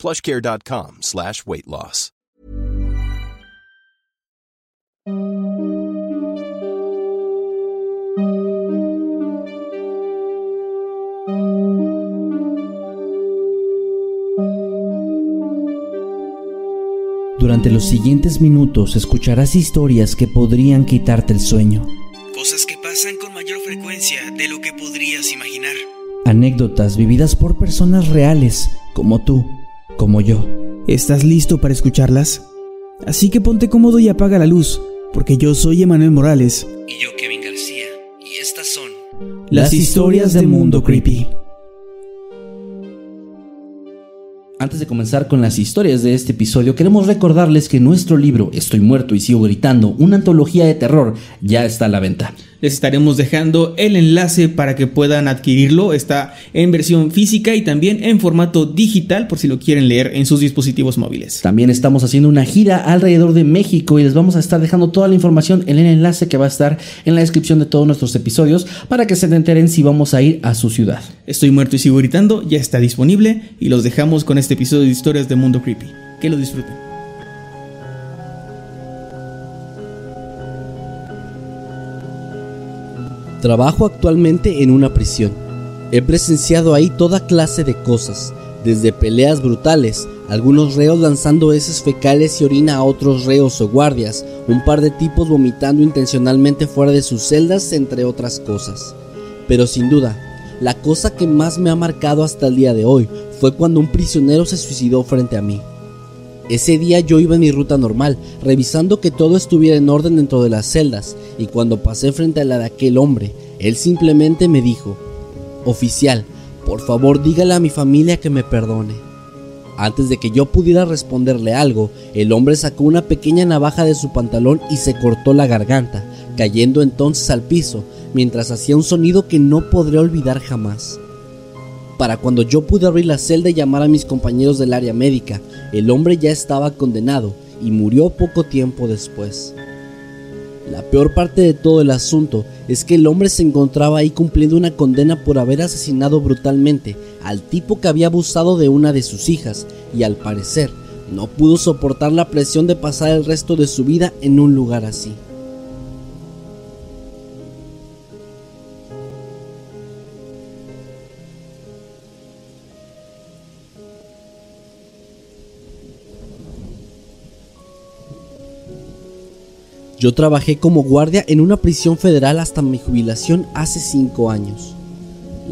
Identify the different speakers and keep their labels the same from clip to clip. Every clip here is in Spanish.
Speaker 1: plushcare.com slash weight loss.
Speaker 2: Durante los siguientes minutos escucharás historias que podrían quitarte el sueño.
Speaker 3: Cosas que pasan con mayor frecuencia de lo que podrías imaginar.
Speaker 2: Anécdotas vividas por personas reales como tú, como yo.
Speaker 4: ¿Estás listo para escucharlas? Así que ponte cómodo y apaga la luz, porque yo soy Emanuel Morales.
Speaker 3: Y yo Kevin García. Y estas son
Speaker 2: Las historias del mundo creepy. Antes de comenzar con las historias de este episodio, queremos recordarles que nuestro libro Estoy muerto y sigo gritando, una antología de terror, ya está a la venta.
Speaker 4: Les estaremos dejando el enlace para que puedan adquirirlo. Está en versión física y también en formato digital por si lo quieren leer en sus dispositivos móviles.
Speaker 2: También estamos haciendo una gira alrededor de México y les vamos a estar dejando toda la información en el enlace que va a estar en la descripción de todos nuestros episodios para que se enteren si vamos a ir a su ciudad.
Speaker 4: Estoy muerto y sigo gritando, ya está disponible y los dejamos con este episodio de historias de Mundo Creepy. Que lo disfruten.
Speaker 2: Trabajo actualmente en una prisión. He presenciado ahí toda clase de cosas, desde peleas brutales, algunos reos lanzando heces fecales y orina a otros reos o guardias, un par de tipos vomitando intencionalmente fuera de sus celdas, entre otras cosas. Pero sin duda, la cosa que más me ha marcado hasta el día de hoy fue cuando un prisionero se suicidó frente a mí. Ese día yo iba en mi ruta normal, revisando que todo estuviera en orden dentro de las celdas, y cuando pasé frente a la de aquel hombre, él simplemente me dijo, Oficial, por favor dígale a mi familia que me perdone. Antes de que yo pudiera responderle algo, el hombre sacó una pequeña navaja de su pantalón y se cortó la garganta, cayendo entonces al piso, mientras hacía un sonido que no podré olvidar jamás. Para cuando yo pude abrir la celda y llamar a mis compañeros del área médica, el hombre ya estaba condenado y murió poco tiempo después. La peor parte de todo el asunto es que el hombre se encontraba ahí cumpliendo una condena por haber asesinado brutalmente al tipo que había abusado de una de sus hijas y al parecer no pudo soportar la presión de pasar el resto de su vida en un lugar así. Yo trabajé como guardia en una prisión federal hasta mi jubilación hace 5 años.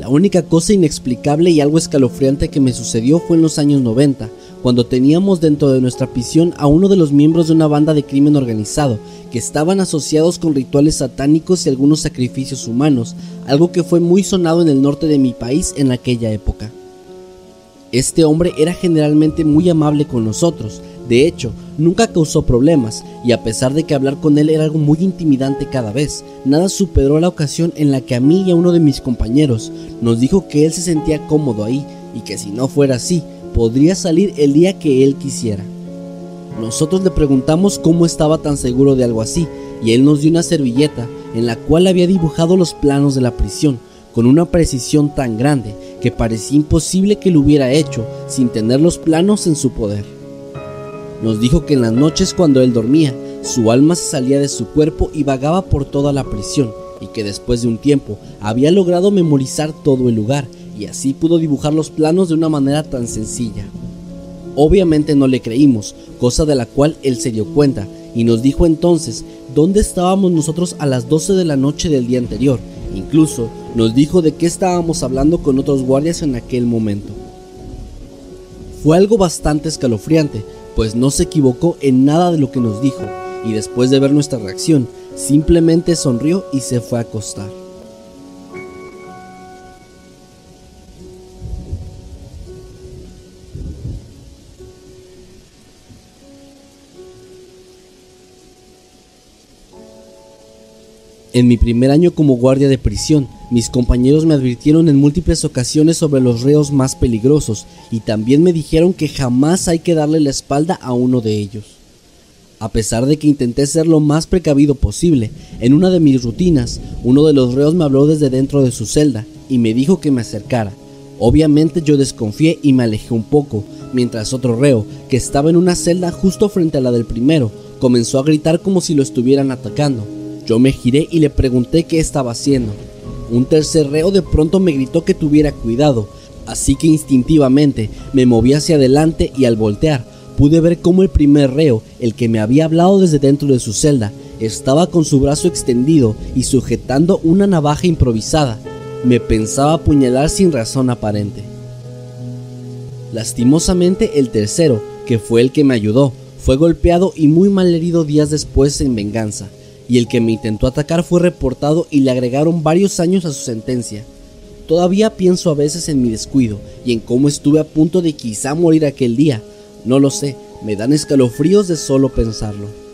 Speaker 2: La única cosa inexplicable y algo escalofriante que me sucedió fue en los años 90, cuando teníamos dentro de nuestra prisión a uno de los miembros de una banda de crimen organizado, que estaban asociados con rituales satánicos y algunos sacrificios humanos, algo que fue muy sonado en el norte de mi país en aquella época. Este hombre era generalmente muy amable con nosotros, de hecho, nunca causó problemas, y a pesar de que hablar con él era algo muy intimidante cada vez, nada superó la ocasión en la que a mí y a uno de mis compañeros nos dijo que él se sentía cómodo ahí, y que si no fuera así, podría salir el día que él quisiera. Nosotros le preguntamos cómo estaba tan seguro de algo así, y él nos dio una servilleta en la cual había dibujado los planos de la prisión, con una precisión tan grande que parecía imposible que lo hubiera hecho sin tener los planos en su poder. Nos dijo que en las noches cuando él dormía, su alma se salía de su cuerpo y vagaba por toda la prisión, y que después de un tiempo había logrado memorizar todo el lugar, y así pudo dibujar los planos de una manera tan sencilla. Obviamente no le creímos, cosa de la cual él se dio cuenta, y nos dijo entonces dónde estábamos nosotros a las 12 de la noche del día anterior, incluso nos dijo de qué estábamos hablando con otros guardias en aquel momento. Fue algo bastante escalofriante, pues no se equivocó en nada de lo que nos dijo, y después de ver nuestra reacción, simplemente sonrió y se fue a acostar. En mi primer año como guardia de prisión, mis compañeros me advirtieron en múltiples ocasiones sobre los reos más peligrosos y también me dijeron que jamás hay que darle la espalda a uno de ellos. A pesar de que intenté ser lo más precavido posible, en una de mis rutinas, uno de los reos me habló desde dentro de su celda y me dijo que me acercara. Obviamente yo desconfié y me alejé un poco, mientras otro reo, que estaba en una celda justo frente a la del primero, comenzó a gritar como si lo estuvieran atacando. Yo me giré y le pregunté qué estaba haciendo. Un tercer reo de pronto me gritó que tuviera cuidado, así que instintivamente me moví hacia adelante y al voltear pude ver cómo el primer reo, el que me había hablado desde dentro de su celda, estaba con su brazo extendido y sujetando una navaja improvisada. Me pensaba apuñalar sin razón aparente. Lastimosamente el tercero, que fue el que me ayudó, fue golpeado y muy mal herido días después en venganza, y el que me intentó atacar fue reportado y le agregaron varios años a su sentencia. Todavía pienso a veces en mi descuido y en cómo estuve a punto de quizá morir aquel día, no lo sé, me dan escalofríos de solo pensarlo.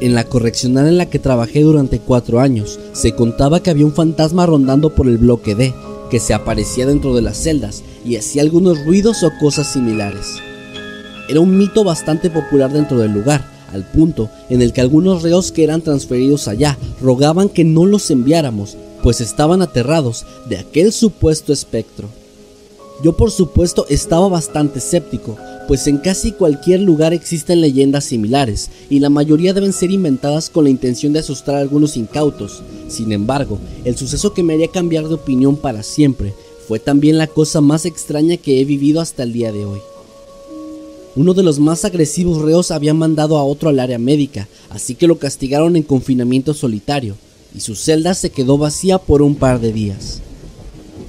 Speaker 2: En la correccional en la que trabajé durante cuatro años, se contaba que había un fantasma rondando por el bloque D, que se aparecía dentro de las celdas y hacía algunos ruidos o cosas similares. Era un mito bastante popular dentro del lugar, al punto en el que algunos reos que eran transferidos allá rogaban que no los enviáramos, pues estaban aterrados de aquel supuesto espectro. Yo por supuesto estaba bastante escéptico, pues en casi cualquier lugar existen leyendas similares y la mayoría deben ser inventadas con la intención de asustar a algunos incautos. Sin embargo, el suceso que me haría cambiar de opinión para siempre fue también la cosa más extraña que he vivido hasta el día de hoy. Uno de los más agresivos reos había mandado a otro al área médica, así que lo castigaron en confinamiento solitario, y su celda se quedó vacía por un par de días.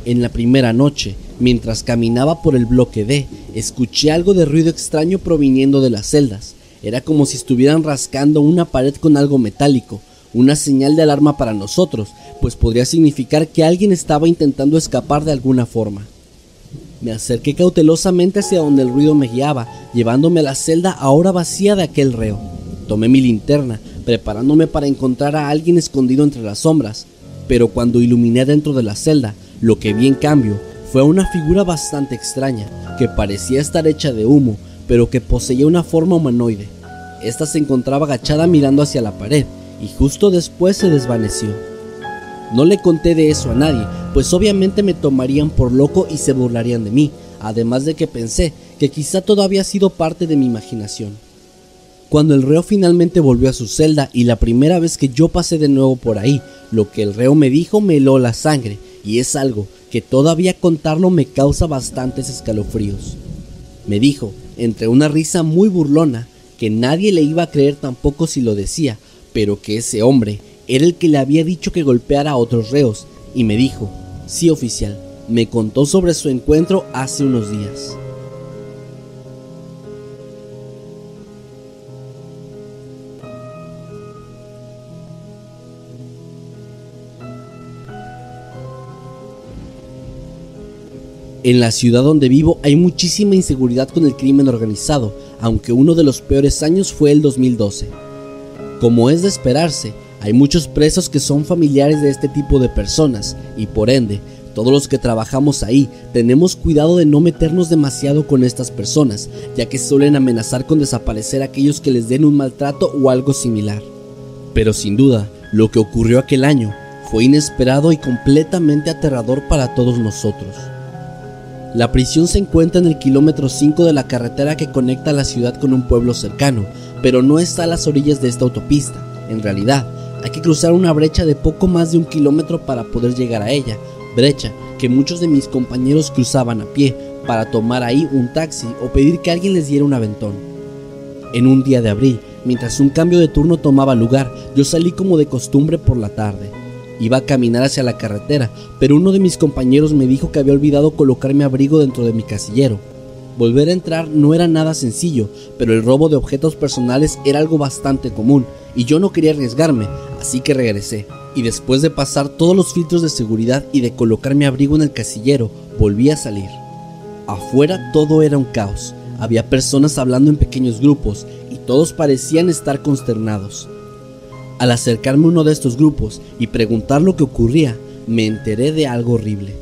Speaker 2: En la primera noche, mientras caminaba por el bloque D, escuché algo de ruido extraño proviniendo de las celdas. Era como si estuvieran rascando una pared con algo metálico, una señal de alarma para nosotros, pues podría significar que alguien estaba intentando escapar de alguna forma. Me acerqué cautelosamente hacia donde el ruido me guiaba, llevándome a la celda ahora vacía de aquel reo. Tomé mi linterna, preparándome para encontrar a alguien escondido entre las sombras, pero cuando iluminé dentro de la celda, lo que vi en cambio fue una figura bastante extraña, que parecía estar hecha de humo, pero que poseía una forma humanoide. Esta se encontraba agachada mirando hacia la pared, y justo después se desvaneció. No le conté de eso a nadie, pues obviamente me tomarían por loco y se burlarían de mí, además de que pensé que quizá todo había sido parte de mi imaginación. Cuando el reo finalmente volvió a su celda y la primera vez que yo pasé de nuevo por ahí, lo que el reo me dijo me heló la sangre, y es algo que todavía contarlo me causa bastantes escalofríos. Me dijo, entre una risa muy burlona, que nadie le iba a creer tampoco si lo decía, pero que ese hombre era el que le había dicho que golpeara a otros reos, y me dijo, sí oficial, me contó sobre su encuentro hace unos días. En la ciudad donde vivo hay muchísima inseguridad con el crimen organizado, aunque uno de los peores años fue el 2012. Como es de esperarse, hay muchos presos que son familiares de este tipo de personas y por ende, todos los que trabajamos ahí tenemos cuidado de no meternos demasiado con estas personas, ya que suelen amenazar con desaparecer a aquellos que les den un maltrato o algo similar. Pero sin duda, lo que ocurrió aquel año fue inesperado y completamente aterrador para todos nosotros. La prisión se encuentra en el kilómetro 5 de la carretera que conecta la ciudad con un pueblo cercano, pero no está a las orillas de esta autopista. En realidad, hay que cruzar una brecha de poco más de un kilómetro para poder llegar a ella, brecha que muchos de mis compañeros cruzaban a pie para tomar ahí un taxi o pedir que alguien les diera un aventón. En un día de abril, mientras un cambio de turno tomaba lugar, yo salí como de costumbre por la tarde. Iba a caminar hacia la carretera, pero uno de mis compañeros me dijo que había olvidado colocarme abrigo dentro de mi casillero. Volver a entrar no era nada sencillo, pero el robo de objetos personales era algo bastante común, y yo no quería arriesgarme, así que regresé. y después de pasar todos los filtros de seguridad y de colocar mi abrigo en el casillero, volví a salir. Afuera todo era un caos. Había personas hablando en pequeños grupos y todos parecían estar consternados. Al acercarme a uno de estos grupos y preguntar lo que ocurría, me enteré de algo horrible.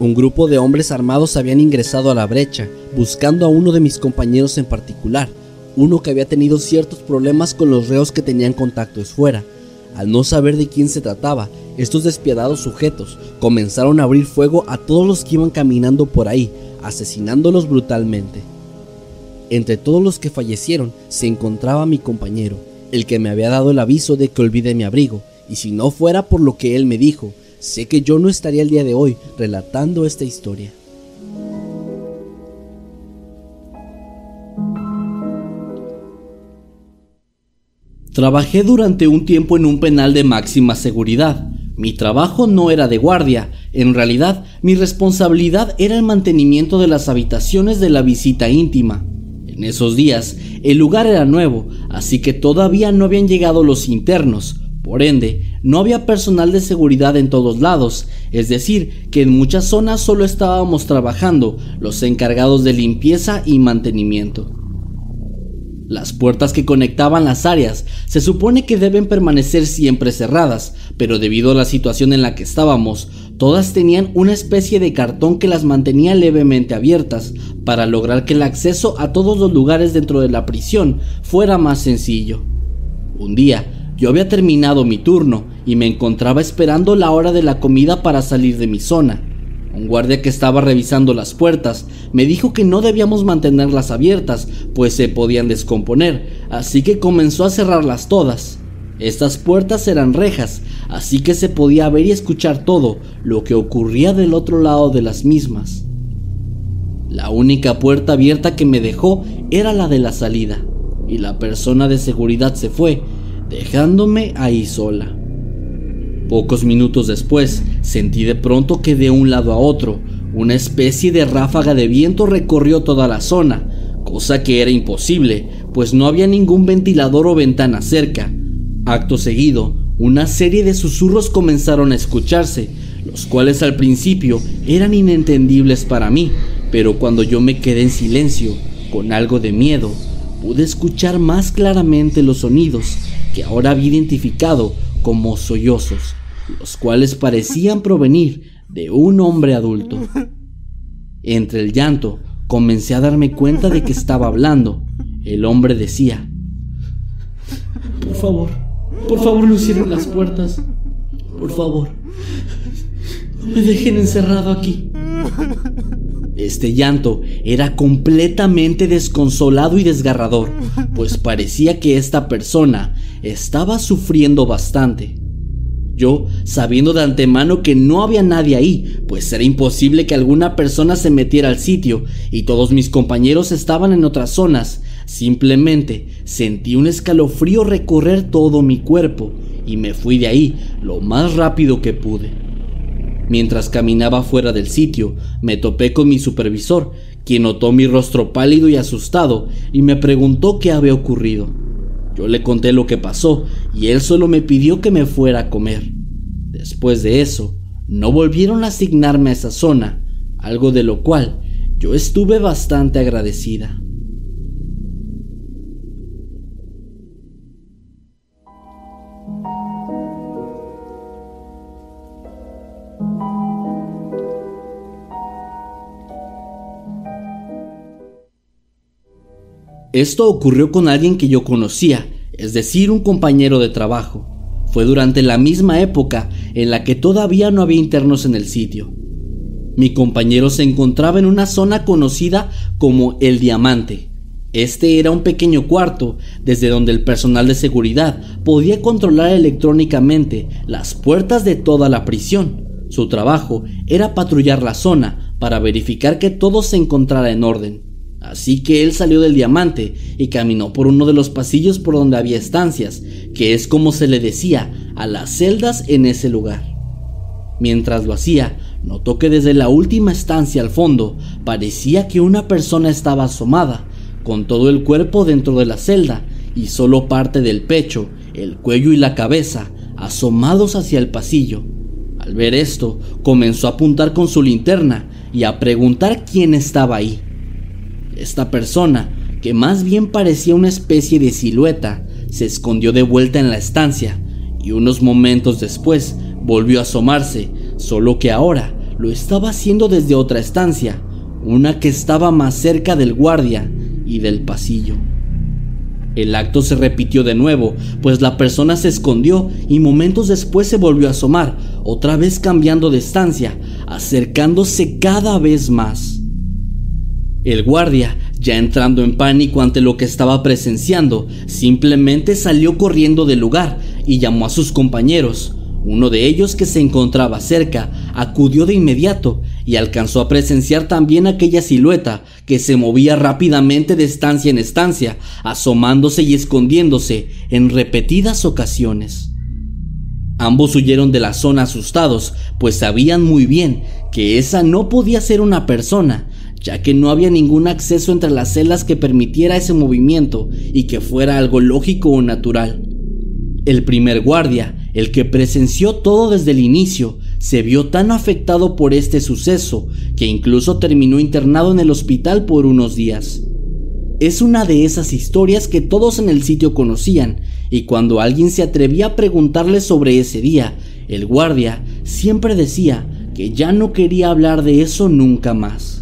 Speaker 2: Un grupo de hombres armados habían ingresado a la brecha, buscando a uno de mis compañeros en particular, uno que había tenido ciertos problemas con los reos que tenían contactos fuera. Al no saber de quién se trataba, estos despiadados sujetos comenzaron a abrir fuego a todos los que iban caminando por ahí, asesinándolos brutalmente. Entre todos los que fallecieron se encontraba mi compañero, el que me había dado el aviso de que olvide mi abrigo, y si no fuera por lo que él me dijo, sé que yo no estaría el día de hoy relatando esta historia. Trabajé durante un tiempo en un penal de máxima seguridad. Mi trabajo no era de guardia, en realidad mi responsabilidad era el mantenimiento de las habitaciones de la visita íntima. En esos días el lugar era nuevo, así que todavía no habían llegado los internos, por ende no había personal de seguridad en todos lados, es decir, que en muchas zonas solo estábamos trabajando los encargados de limpieza y mantenimiento. Las puertas que conectaban las áreas se supone que deben permanecer siempre cerradas, pero debido a la situación en la que estábamos, todas tenían una especie de cartón que las mantenía levemente abiertas para lograr que el acceso a todos los lugares dentro de la prisión fuera más sencillo. Un día, yo había terminado mi turno y me encontraba esperando la hora de la comida para salir de mi zona. Un guardia que estaba revisando las puertas me dijo que no debíamos mantenerlas abiertas, pues se podían descomponer, así que comenzó a cerrarlas todas. Estas puertas eran rejas, así que se podía ver y escuchar todo lo que ocurría del otro lado de las mismas. La única puerta abierta que me dejó era la de la salida, y la persona de seguridad se fue, dejándome ahí sola. Pocos minutos después, sentí de pronto que de un lado a otro, una especie de ráfaga de viento recorrió toda la zona, cosa que era imposible, pues no había ningún ventilador o ventana cerca. Acto seguido, una serie de susurros comenzaron a escucharse, los cuales al principio eran inentendibles para mí, pero cuando yo me quedé en silencio, con algo de miedo, pude escuchar más claramente los sonidos que ahora había identificado como sollozos los cuales parecían provenir de un hombre adulto. Entre el llanto, comencé a darme cuenta de que estaba hablando. El hombre decía, Por favor, por favor no las puertas. Por favor, no me dejen encerrado aquí. Este llanto era completamente desconsolado y desgarrador, pues parecía que esta persona estaba sufriendo bastante. Yo, sabiendo de antemano que no había nadie ahí, pues era imposible que alguna persona se metiera al sitio y todos mis compañeros estaban en otras zonas, simplemente sentí un escalofrío recorrer todo mi cuerpo y me fui de ahí lo más rápido que pude. Mientras caminaba fuera del sitio, me topé con mi supervisor, quien notó mi rostro pálido y asustado y me preguntó qué había ocurrido. Yo le conté lo que pasó y él solo me pidió que me fuera a comer. Después de eso, no volvieron a asignarme a esa zona, algo de lo cual yo estuve bastante agradecida. Esto ocurrió con alguien que yo conocía, es decir, un compañero de trabajo. Fue durante la misma época en la que todavía no había internos en el sitio. Mi compañero se encontraba en una zona conocida como el Diamante. Este era un pequeño cuarto desde donde el personal de seguridad podía controlar electrónicamente las puertas de toda la prisión. Su trabajo era patrullar la zona para verificar que todo se encontrara en orden. Así que él salió del diamante y caminó por uno de los pasillos por donde había estancias, que es como se le decía a las celdas en ese lugar. Mientras lo hacía, notó que desde la última estancia al fondo parecía que una persona estaba asomada, con todo el cuerpo dentro de la celda y solo parte del pecho, el cuello y la cabeza asomados hacia el pasillo. Al ver esto, comenzó a apuntar con su linterna y a preguntar quién estaba ahí. Esta persona, que más bien parecía una especie de silueta, se escondió de vuelta en la estancia y unos momentos después volvió a asomarse, solo que ahora lo estaba haciendo desde otra estancia, una que estaba más cerca del guardia y del pasillo. El acto se repitió de nuevo, pues la persona se escondió y momentos después se volvió a asomar, otra vez cambiando de estancia, acercándose cada vez más. El guardia, ya entrando en pánico ante lo que estaba presenciando, simplemente salió corriendo del lugar y llamó a sus compañeros. Uno de ellos que se encontraba cerca acudió de inmediato y alcanzó a presenciar también aquella silueta que se movía rápidamente de estancia en estancia, asomándose y escondiéndose en repetidas ocasiones. Ambos huyeron de la zona asustados, pues sabían muy bien que esa no podía ser una persona, ya que no había ningún acceso entre las celdas que permitiera ese movimiento y que fuera algo lógico o natural. El primer guardia, el que presenció todo desde el inicio, se vio tan afectado por este suceso que incluso terminó internado en el hospital por unos días. Es una de esas historias que todos en el sitio conocían, y cuando alguien se atrevía a preguntarle sobre ese día, el guardia siempre decía que ya no quería hablar de eso nunca más.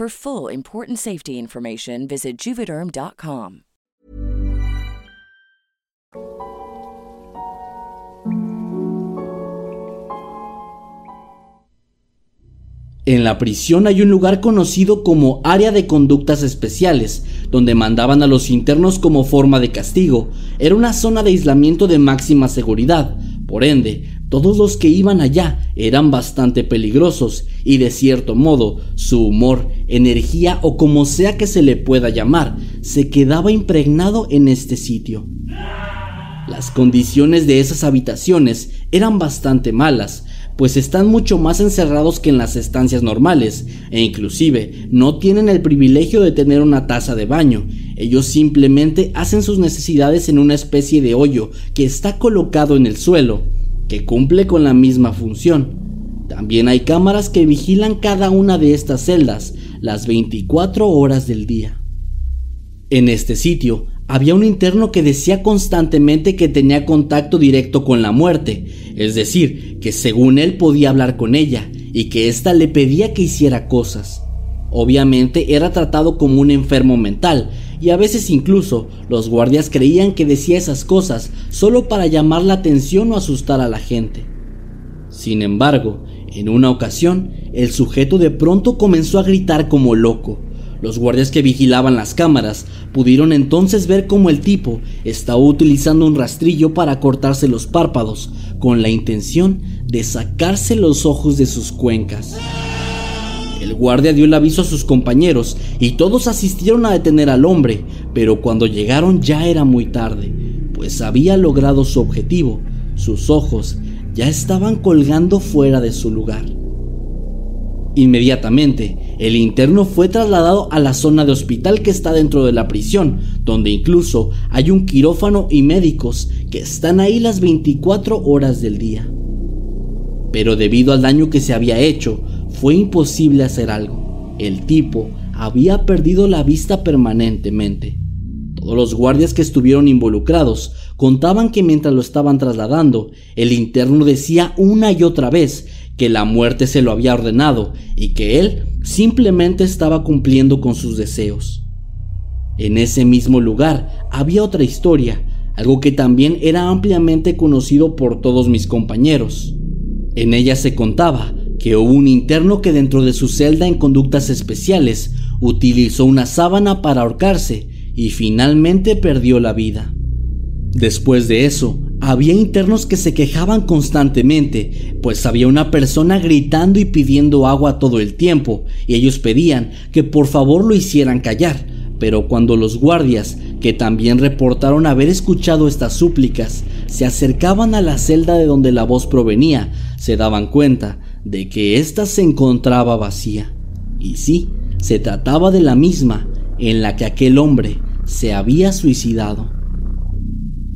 Speaker 5: For full important safety information, visit juvederm.com.
Speaker 2: En la prisión hay un lugar conocido como área de conductas especiales, donde mandaban a los internos como forma de castigo. Era una zona de aislamiento de máxima seguridad. Por ende, todos los que iban allá eran bastante peligrosos y de cierto modo su humor, energía o como sea que se le pueda llamar, se quedaba impregnado en este sitio. Las condiciones de esas habitaciones eran bastante malas, pues están mucho más encerrados que en las estancias normales, e inclusive no tienen el privilegio de tener una taza de baño. Ellos simplemente hacen sus necesidades en una especie de hoyo que está colocado en el suelo, que cumple con la misma función. También hay cámaras que vigilan cada una de estas celdas las 24 horas del día. En este sitio había un interno que decía constantemente que tenía contacto directo con la muerte, es decir, que según él podía hablar con ella y que ésta le pedía que hiciera cosas. Obviamente era tratado como un enfermo mental y a veces incluso los guardias creían que decía esas cosas solo para llamar la atención o asustar a la gente. Sin embargo, en una ocasión, el sujeto de pronto comenzó a gritar como loco. Los guardias que vigilaban las cámaras pudieron entonces ver cómo el tipo estaba utilizando un rastrillo para cortarse los párpados con la intención de sacarse los ojos de sus cuencas. El guardia dio el aviso a sus compañeros y todos asistieron a detener al hombre, pero cuando llegaron ya era muy tarde, pues había logrado su objetivo. Sus ojos ya estaban colgando fuera de su lugar. Inmediatamente, el interno fue trasladado a la zona de hospital que está dentro de la prisión, donde incluso hay un quirófano y médicos que están ahí las 24 horas del día. pero debido al daño que se había hecho, fue imposible hacer algo. El tipo había perdido la vista permanentemente. Todos los guardias que estuvieron involucrados contaban que mientras lo estaban trasladando, el interno decía una y otra vez que la muerte se lo había ordenado y que él simplemente estaba cumpliendo con sus deseos. En ese mismo lugar había otra historia, algo que también era ampliamente conocido por todos mis compañeros. En ella se contaba que hubo un interno que dentro de su celda en conductas especiales utilizó una sábana para ahorcarse y finalmente perdió la vida. Después de eso, había internos que se quejaban constantemente, pues había una persona gritando y pidiendo agua todo el tiempo, y ellos pedían que por favor lo hicieran callar, pero cuando los guardias, que también reportaron haber escuchado estas súplicas, se acercaban a la celda de donde la voz provenía, se daban cuenta de que ésta se encontraba vacía. Y sí, se trataba de la misma en la que aquel hombre se había suicidado.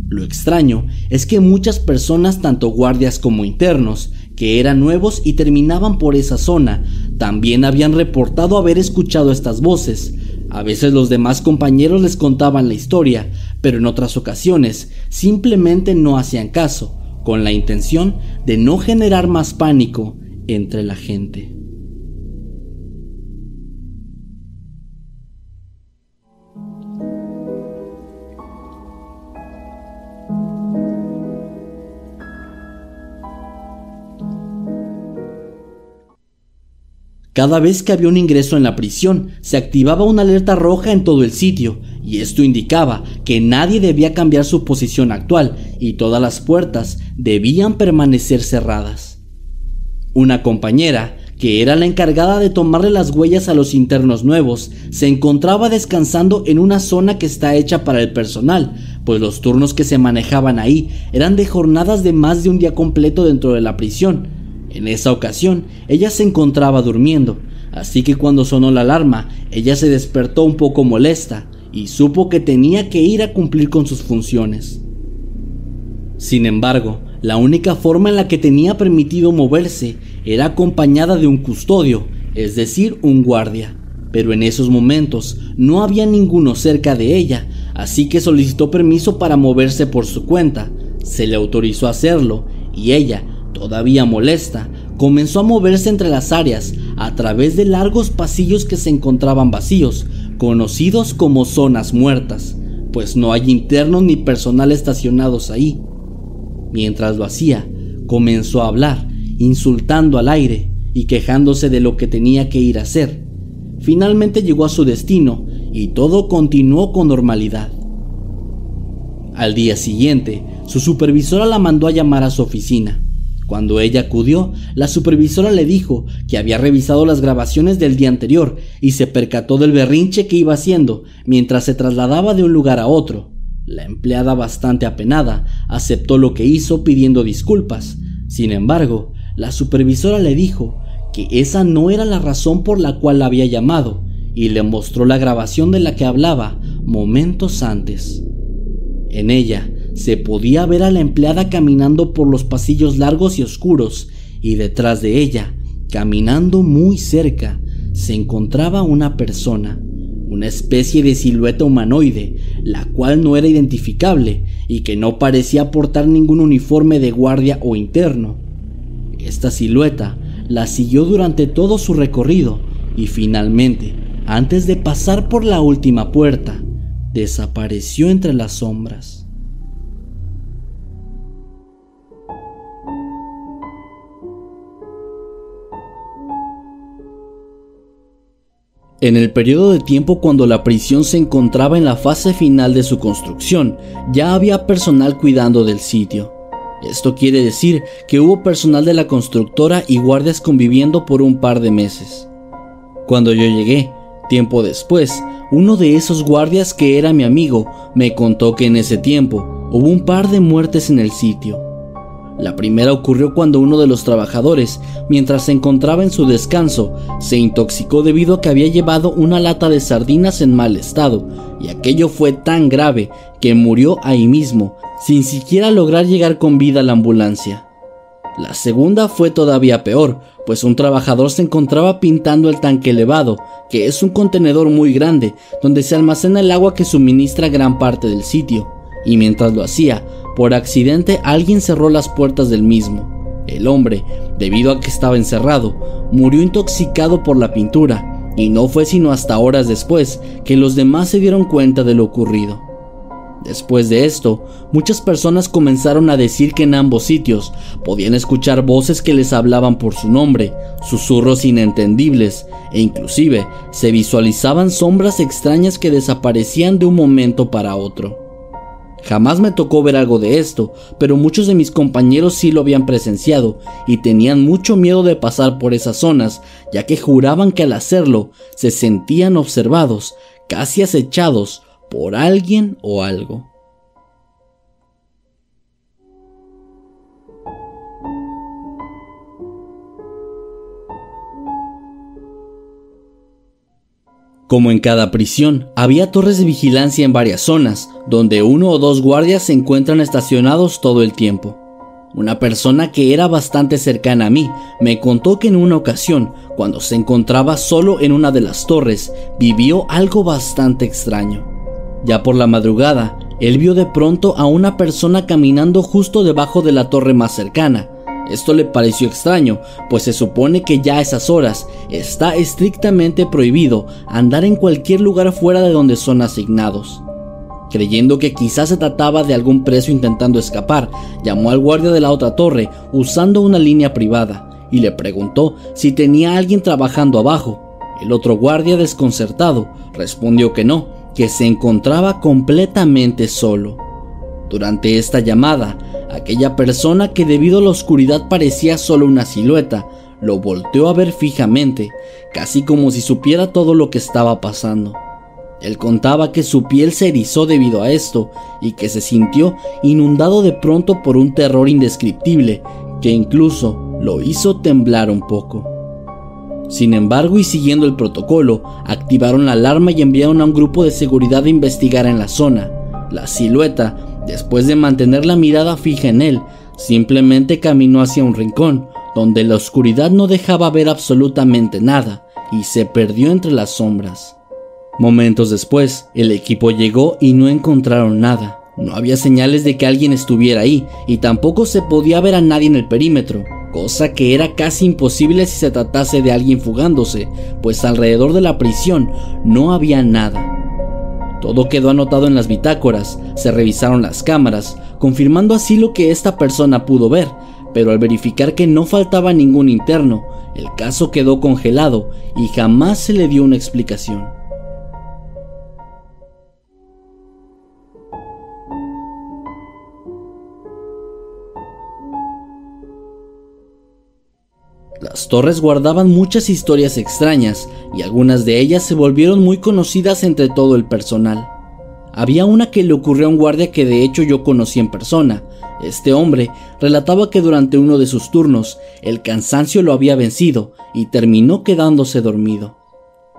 Speaker 2: Lo extraño es que muchas personas, tanto guardias como internos, que eran nuevos y terminaban por esa zona, también habían reportado haber escuchado estas voces. A veces los demás compañeros les contaban la historia, pero en otras ocasiones simplemente no hacían caso, con la intención de no generar más pánico entre la gente. Cada vez que había un ingreso en la prisión, se activaba una alerta roja en todo el sitio, y esto indicaba que nadie debía cambiar su posición actual y todas las puertas debían permanecer cerradas. Una compañera, que era la encargada de tomarle las huellas a los internos nuevos, se encontraba descansando en una zona que está hecha para el personal, pues los turnos que se manejaban ahí eran de jornadas de más de un día completo dentro de la prisión, en esa ocasión, ella se encontraba durmiendo, así que cuando sonó la alarma, ella se despertó un poco molesta y supo que tenía que ir a cumplir con sus funciones. Sin embargo, la única forma en la que tenía permitido moverse era acompañada de un custodio, es decir, un guardia. Pero en esos momentos no había ninguno cerca de ella, así que solicitó permiso para moverse por su cuenta. Se le autorizó a hacerlo y ella, todavía molesta, comenzó a moverse entre las áreas a través de largos pasillos que se encontraban vacíos, conocidos como zonas muertas, pues no hay internos ni personal estacionados ahí. Mientras lo hacía, comenzó a hablar, insultando al aire y quejándose de lo que tenía que ir a hacer. Finalmente llegó a su destino y todo continuó con normalidad. Al día siguiente, su supervisora la mandó a llamar a su oficina cuando ella acudió, la supervisora le dijo que había revisado las grabaciones del día anterior y se percató del berrinche que iba haciendo mientras se trasladaba de un lugar a otro. La empleada, bastante apenada, aceptó lo que hizo pidiendo disculpas. Sin embargo, la supervisora le dijo que esa no era la razón por la cual la había llamado y le mostró la grabación de la que hablaba momentos antes. En ella se podía ver a la empleada caminando por los pasillos largos y oscuros, y detrás de ella, caminando muy cerca, se encontraba una persona, una especie de silueta humanoide, la cual no era identificable y que no parecía portar ningún uniforme de guardia o interno. Esta silueta la siguió durante todo su recorrido y finalmente, antes de pasar por la última puerta, desapareció entre las sombras. En el periodo de tiempo cuando la prisión se encontraba en la fase final de su construcción, ya había personal cuidando del sitio. Esto quiere decir que hubo personal de la constructora y guardias conviviendo por un par de meses. Cuando yo llegué, tiempo después, uno de esos guardias que era mi amigo me contó que en ese tiempo hubo un par de muertes en el sitio. La primera ocurrió cuando uno de los trabajadores, mientras se encontraba en su descanso, se intoxicó debido a que había llevado una lata de sardinas en mal estado, y aquello fue tan grave que murió ahí mismo, sin siquiera lograr llegar con vida a la ambulancia. La segunda fue todavía peor, pues un trabajador se encontraba pintando el tanque elevado, que es un contenedor muy grande donde se almacena el agua que suministra gran parte del sitio, y mientras lo hacía, por accidente alguien cerró las puertas del mismo. El hombre, debido a que estaba encerrado, murió intoxicado por la pintura, y no fue sino hasta horas después que los demás se dieron cuenta de lo ocurrido. Después de esto, muchas personas comenzaron a decir que en ambos sitios podían escuchar voces que les hablaban por su nombre, susurros inentendibles, e inclusive se visualizaban sombras extrañas que desaparecían de un momento para otro. Jamás me tocó ver algo de esto, pero muchos de mis compañeros sí lo habían presenciado y tenían mucho miedo de pasar por esas zonas, ya que juraban que al hacerlo se sentían observados, casi acechados por alguien o algo. Como en cada prisión, había torres de vigilancia en varias zonas, donde uno o dos guardias se encuentran estacionados todo el tiempo. Una persona que era bastante cercana a mí me contó que en una ocasión, cuando se encontraba solo en una de las torres, vivió algo bastante extraño. Ya por la madrugada, él vio de pronto a una persona caminando justo debajo de la torre más cercana. Esto le pareció extraño, pues se supone que ya a esas horas está estrictamente prohibido andar en cualquier lugar fuera de donde son asignados. Creyendo que quizás se trataba de algún preso intentando escapar, llamó al guardia de la otra torre usando una línea privada y le preguntó si tenía alguien trabajando abajo. El otro guardia desconcertado respondió que no, que se encontraba completamente solo. Durante esta llamada, aquella persona que debido a la oscuridad parecía solo una silueta, lo volteó a ver fijamente, casi como si supiera todo lo que estaba pasando. Él contaba que su piel se erizó debido a esto y que se sintió inundado de pronto por un terror indescriptible que incluso lo hizo temblar un poco. Sin embargo, y siguiendo el protocolo, activaron la alarma y enviaron a un grupo de seguridad a investigar en la zona. La silueta, después de mantener la mirada fija en él, simplemente caminó hacia un rincón, donde la oscuridad no dejaba ver absolutamente nada, y se perdió entre las sombras. Momentos después, el equipo llegó y no encontraron nada. No había señales de que alguien estuviera ahí, y tampoco se podía ver a nadie en el perímetro cosa que era casi imposible si se tratase de alguien fugándose, pues alrededor de la prisión no había nada. Todo quedó anotado en las bitácoras, se revisaron las cámaras, confirmando así lo que esta persona pudo ver, pero al verificar que no faltaba ningún interno, el caso quedó congelado y jamás se le dio una explicación. Las torres guardaban muchas historias extrañas y algunas de ellas se volvieron muy conocidas entre todo el personal. Había una que le ocurrió a un guardia que de hecho yo conocí en persona. Este hombre relataba que durante uno de sus turnos el cansancio lo había vencido y terminó quedándose dormido.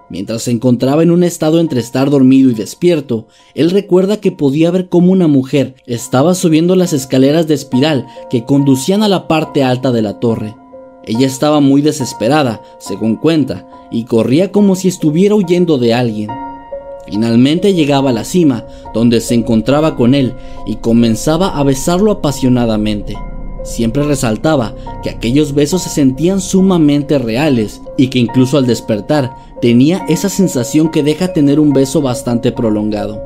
Speaker 2: Mientras se encontraba en un estado entre estar dormido y despierto, él recuerda que podía ver cómo una mujer estaba subiendo las escaleras de espiral que conducían a la parte alta de la torre. Ella estaba muy desesperada, según cuenta, y corría como si estuviera huyendo de alguien. Finalmente llegaba a la cima, donde se encontraba con él, y comenzaba a besarlo apasionadamente. Siempre resaltaba que aquellos besos se sentían sumamente reales y que incluso al despertar tenía esa sensación que deja tener un beso bastante prolongado.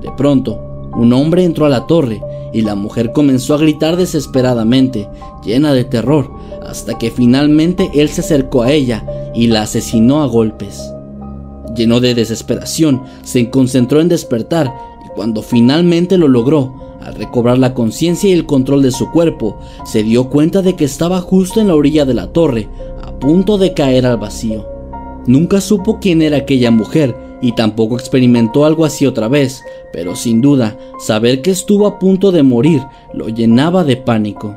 Speaker 2: De pronto, un hombre entró a la torre y la mujer comenzó a gritar desesperadamente, llena de terror, hasta que finalmente él se acercó a ella y la asesinó a golpes. Lleno de desesperación, se concentró en despertar y cuando finalmente lo logró, al recobrar la conciencia y el control de su cuerpo, se dio cuenta de que estaba justo en la orilla de la torre, a punto de caer al vacío. Nunca supo quién era aquella mujer y tampoco experimentó algo así otra vez, pero sin duda, saber que estuvo a punto de morir lo llenaba de pánico.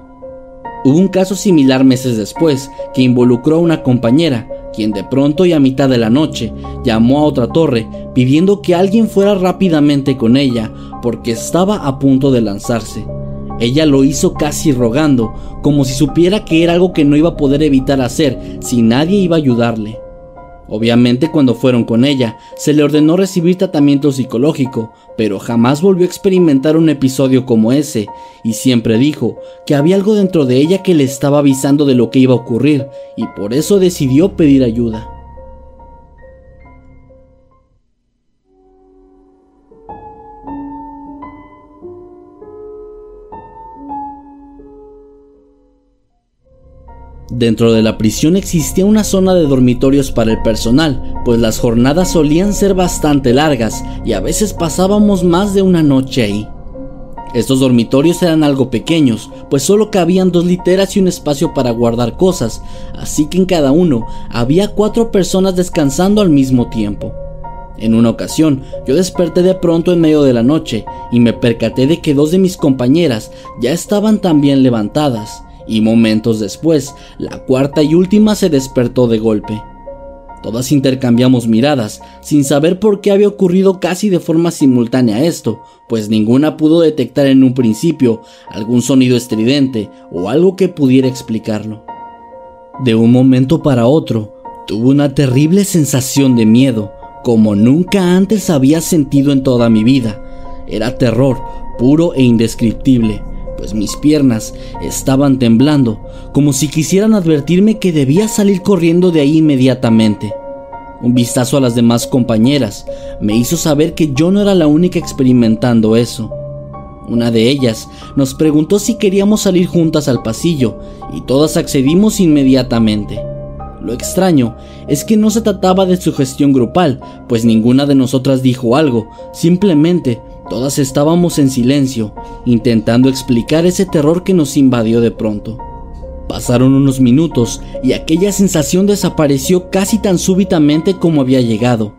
Speaker 2: Hubo un caso similar meses después que involucró a una compañera, quien de pronto y a mitad de la noche llamó a otra torre pidiendo que alguien fuera rápidamente con ella porque estaba a punto de lanzarse. Ella lo hizo casi rogando, como si supiera que era algo que no iba a poder evitar hacer si nadie iba a ayudarle. Obviamente cuando fueron con ella, se le ordenó recibir tratamiento psicológico, pero jamás volvió a experimentar un episodio como ese, y siempre dijo que había algo dentro de ella que le estaba avisando de lo que iba a ocurrir, y por eso decidió pedir ayuda. Dentro de la prisión existía una zona de dormitorios para el personal, pues las jornadas solían ser bastante largas y a veces pasábamos más de una noche ahí. Estos dormitorios eran algo pequeños, pues solo cabían dos literas y un espacio para guardar cosas, así que en cada uno había cuatro personas descansando al mismo tiempo. En una ocasión, yo desperté de pronto en medio de la noche y me percaté de que dos de mis compañeras ya estaban también levantadas y momentos después, la cuarta y última se despertó de golpe. Todas intercambiamos miradas, sin saber por qué había ocurrido casi de forma simultánea esto, pues ninguna pudo detectar en un principio algún sonido estridente o algo que pudiera explicarlo. De un momento para otro, tuve una terrible sensación de miedo, como nunca antes había sentido en toda mi vida. Era terror, puro e indescriptible, pues mis piernas estaban temblando, como si quisieran advertirme que debía salir corriendo de ahí inmediatamente. Un vistazo a las demás compañeras me hizo saber que yo no era la única experimentando eso. Una de ellas nos preguntó si queríamos salir juntas al pasillo y todas accedimos inmediatamente. Lo extraño es que no se trataba de su gestión grupal, pues ninguna de nosotras dijo algo, simplemente Todas estábamos en silencio, intentando explicar ese terror que nos invadió de pronto. Pasaron unos minutos y aquella sensación desapareció casi tan súbitamente como había llegado.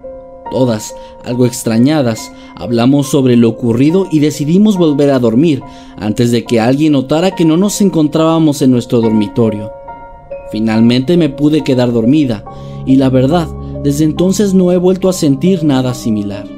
Speaker 2: Todas, algo extrañadas, hablamos sobre lo ocurrido y decidimos volver a dormir antes de que alguien notara que no nos encontrábamos en nuestro dormitorio. Finalmente me pude quedar dormida y la verdad, desde entonces no he vuelto a sentir nada similar.